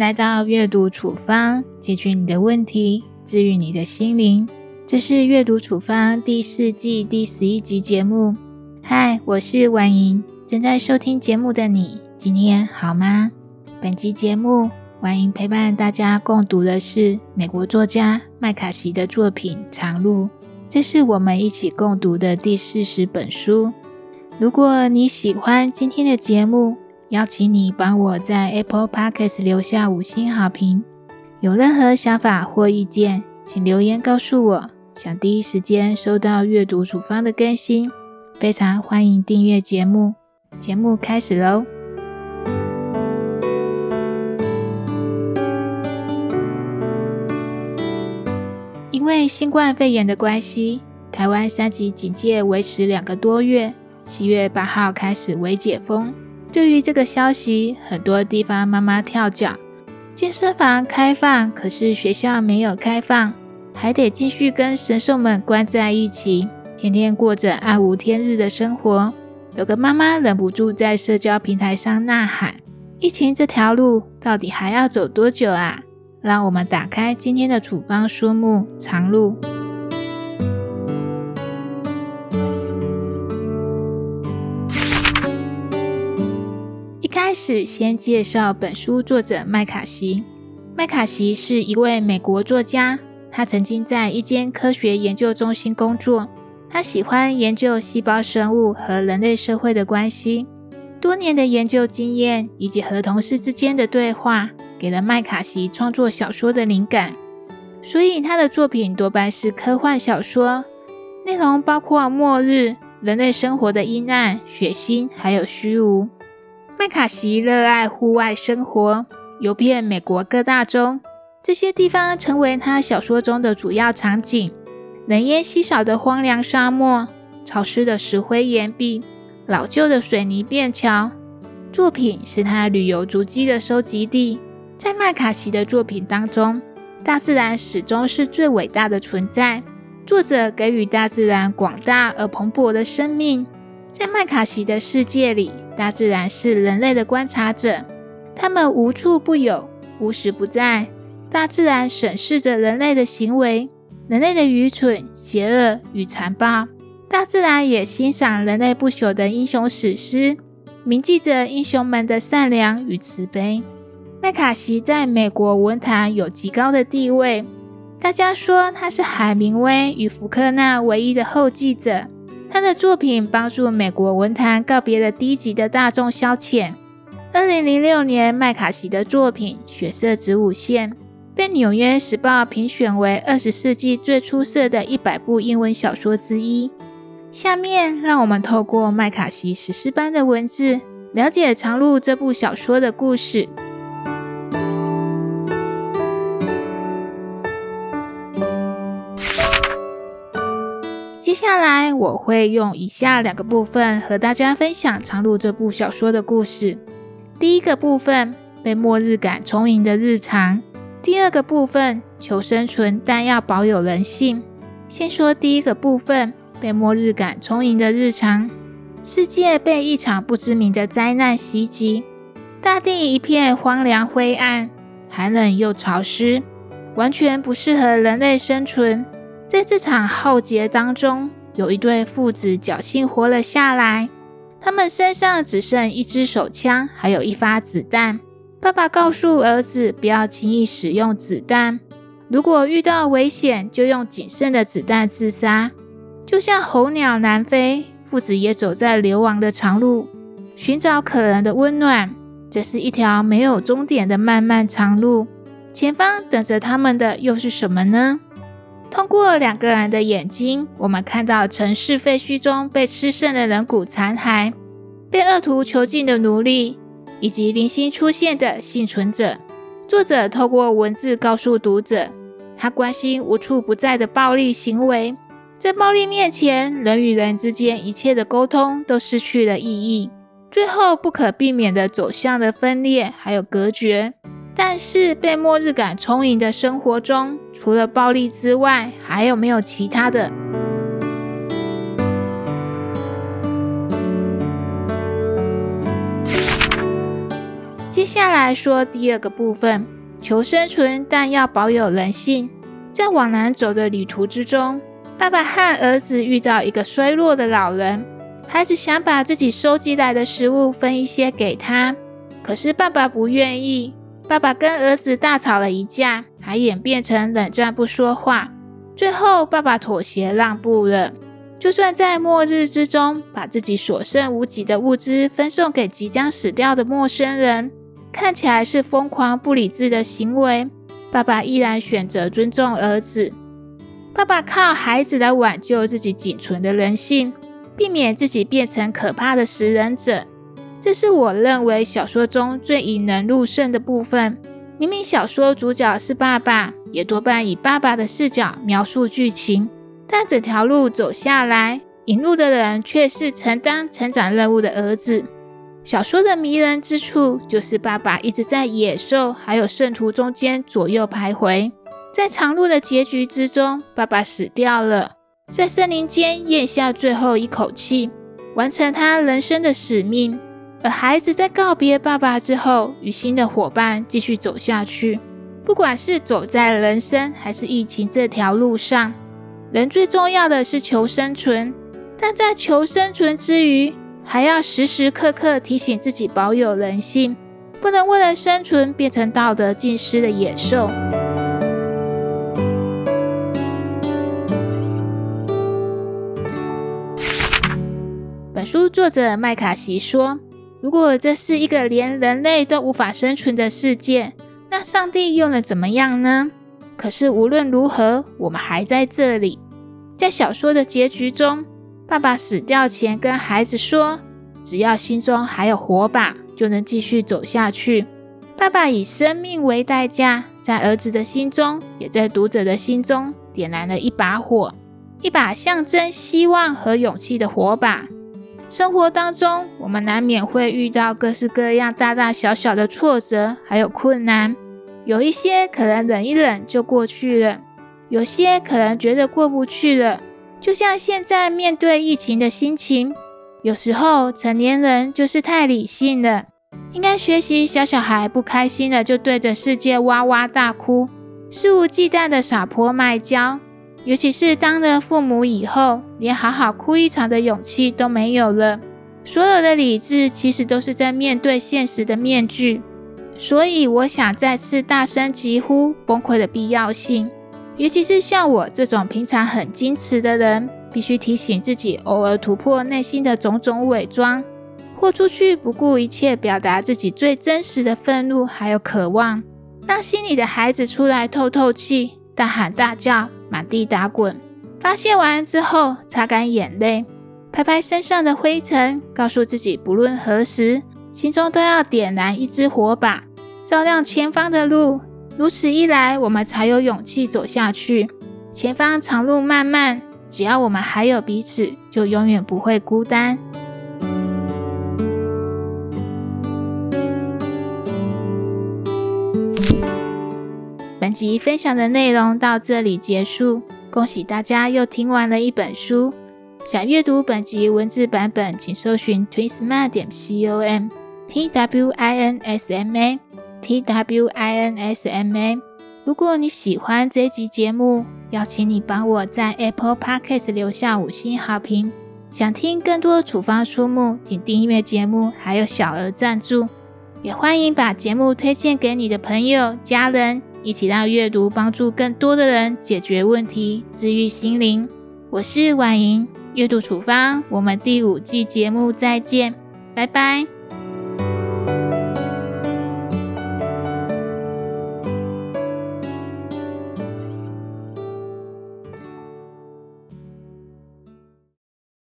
来到阅读处方，解决你的问题，治愈你的心灵。这是阅读处方第四季第十一集节目。嗨，我是婉莹，正在收听节目的你，今天好吗？本集节目，婉莹陪伴大家共读的是美国作家麦卡锡的作品《长路》，这是我们一起共读的第四十本书。如果你喜欢今天的节目，邀请你帮我在 Apple Podcast 留下五星好评。有任何想法或意见，请留言告诉我。想第一时间收到阅读处方的更新，非常欢迎订阅节目。节目开始喽！因为新冠肺炎的关系，台湾三级警戒维持两个多月，七月八号开始微解封。对于这个消息，很多地方妈妈跳脚。健身房开放，可是学校没有开放，还得继续跟神兽们关在一起，天天过着暗无天日的生活。有个妈妈忍不住在社交平台上呐喊：“疫情这条路到底还要走多久啊？”让我们打开今天的处方书目《长路》。开始先介绍本书作者麦卡锡。麦卡锡是一位美国作家，他曾经在一间科学研究中心工作。他喜欢研究细胞生物和人类社会的关系。多年的研究经验以及和同事之间的对话，给了麦卡锡创作小说的灵感。所以他的作品多半是科幻小说，内容包括末日、人类生活的阴暗、血腥，还有虚无。麦卡锡热爱户外生活，游遍美国各大洲，这些地方成为他小说中的主要场景：人烟稀少的荒凉沙漠、潮湿的石灰岩壁、老旧的水泥便桥。作品是他旅游足迹的收集地。在麦卡锡的作品当中，大自然始终是最伟大的存在。作者给予大自然广大而蓬勃的生命。在麦卡锡的世界里，大自然是人类的观察者，他们无处不有，无时不在。大自然审视着人类的行为，人类的愚蠢、邪恶与残暴。大自然也欣赏人类不朽的英雄史诗，铭记着英雄们的善良与慈悲。麦卡锡在美国文坛有极高的地位，大家说他是海明威与福克纳唯一的后继者。他的作品帮助美国文坛告别了低级的大众消遣。二零零六年，麦卡锡的作品《血色子午线》被《纽约时报》评选为二十世纪最出色的一百部英文小说之一。下面，让我们透过麦卡锡史诗般的文字，了解《长路》这部小说的故事。下来我会用以下两个部分和大家分享《长路》这部小说的故事。第一个部分被末日感充盈的日常，第二个部分求生存但要保有人性。先说第一个部分，被末日感充盈的日常。世界被一场不知名的灾难袭击，大地一片荒凉灰暗，寒冷又潮湿，完全不适合人类生存。在这场浩劫当中，有一对父子侥幸活了下来。他们身上只剩一支手枪，还有一发子弹。爸爸告诉儿子不要轻易使用子弹，如果遇到危险，就用仅剩的子弹自杀。就像候鸟南飞，父子也走在流亡的长路，寻找可能的温暖。这是一条没有终点的漫漫长路，前方等着他们的又是什么呢？通过两个人的眼睛，我们看到城市废墟中被吃剩的人骨残骸，被恶徒囚禁的奴隶，以及零星出现的幸存者。作者透过文字告诉读者，他关心无处不在的暴力行为。在暴力面前，人与人之间一切的沟通都失去了意义，最后不可避免的走向了分裂，还有隔绝。但是被末日感充盈的生活中，除了暴力之外，还有没有其他的？接下来说第二个部分，求生存，但要保有人性。在往南走的旅途之中，爸爸和儿子遇到一个衰弱的老人，孩子想把自己收集来的食物分一些给他，可是爸爸不愿意。爸爸跟儿子大吵了一架，还演变成冷战不说话。最后，爸爸妥协让步了。就算在末日之中，把自己所剩无几的物资分送给即将死掉的陌生人，看起来是疯狂不理智的行为，爸爸依然选择尊重儿子。爸爸靠孩子来挽救自己仅存的人性，避免自己变成可怕的食人者。这是我认为小说中最引人入胜的部分。明明小说主角是爸爸，也多半以爸爸的视角描述剧情。但整条路走下来，引路的人却是承担成长任务的儿子。小说的迷人之处，就是爸爸一直在野兽还有圣徒中间左右徘徊。在长路的结局之中，爸爸死掉了，在森林间咽下最后一口气，完成他人生的使命。而孩子在告别爸爸之后，与新的伙伴继续走下去。不管是走在人生还是疫情这条路上。人最重要的是求生存，但在求生存之余，还要时时刻刻提醒自己保有人性，不能为了生存变成道德尽失的野兽。本书作者麦卡锡说：“如果这是一个连人类都无法生存的世界，那上帝又能怎么样呢？”可是无论如何，我们还在这里。在小说的结局中，爸爸死掉前跟孩子说：“只要心中还有火把，就能继续走下去。”爸爸以生命为代价，在儿子的心中，也在读者的心中点燃了一把火，一把象征希望和勇气的火把。生活当中，我们难免会遇到各式各样大大小小的挫折，还有困难。有一些可能忍一忍就过去了，有些可能觉得过不去了。就像现在面对疫情的心情，有时候成年人就是太理性了，应该学习小小孩不开心了就对着世界哇哇大哭，肆无忌惮的撒泼卖娇。尤其是当了父母以后，连好好哭一场的勇气都没有了。所有的理智其实都是在面对现实的面具。所以，我想再次大声疾呼崩溃的必要性。尤其是像我这种平常很矜持的人，必须提醒自己，偶尔突破内心的种种伪装，豁出去，不顾一切表达自己最真实的愤怒还有渴望，让心里的孩子出来透透气，大喊大叫，满地打滚。发泄完之后，擦干眼泪，拍拍身上的灰尘，告诉自己，不论何时，心中都要点燃一支火把。照亮前方的路，如此一来，我们才有勇气走下去。前方长路漫漫，只要我们还有彼此，就永远不会孤单。本集分享的内容到这里结束，恭喜大家又听完了一本书。想阅读本集文字版本，请搜寻 twinsma 点 com，t w i n s m a。T W I N S M A。如果你喜欢这集节目，邀请你帮我在 Apple Podcast 留下五星好评。想听更多处方书目，请订阅节目，还有小额赞助。也欢迎把节目推荐给你的朋友、家人，一起让阅读帮助更多的人解决问题、治愈心灵。我是婉莹，阅读处方，我们第五季节目再见，拜拜。